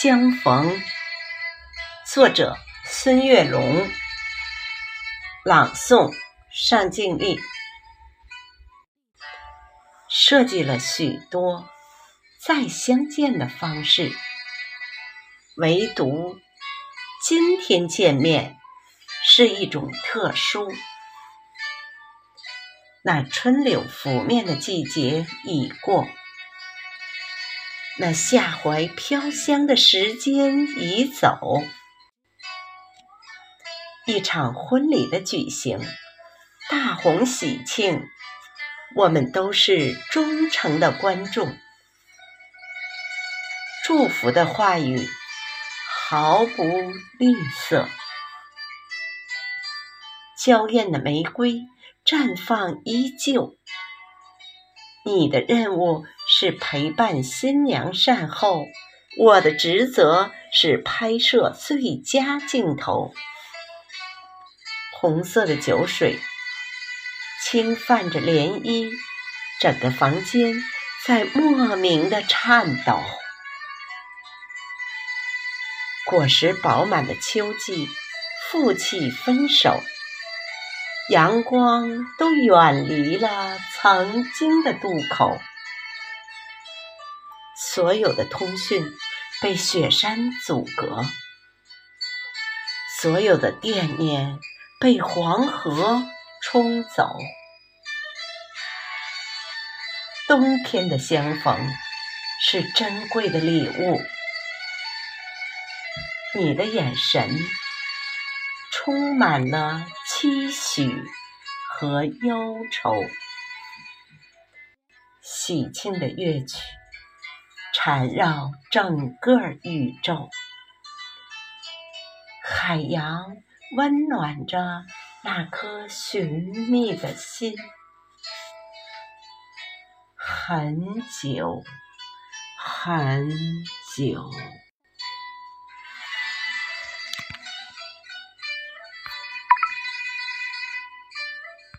相逢，作者孙月龙，朗诵尚静丽。设计了许多再相见的方式，唯独今天见面是一种特殊。那春柳拂面的季节已过。那夏怀飘香的时间已走，一场婚礼的举行，大红喜庆，我们都是忠诚的观众，祝福的话语毫不吝啬，娇艳的玫瑰绽放依旧，你的任务。是陪伴新娘善后，我的职责是拍摄最佳镜头。红色的酒水轻泛着涟漪，整个房间在莫名的颤抖。果实饱满的秋季，负气分手，阳光都远离了曾经的渡口。所有的通讯被雪山阻隔，所有的惦念被黄河冲走。冬天的相逢是珍贵的礼物，你的眼神充满了期许和忧愁，喜庆的乐曲。缠绕整个宇宙，海洋温暖着那颗寻觅的心。很久，很久。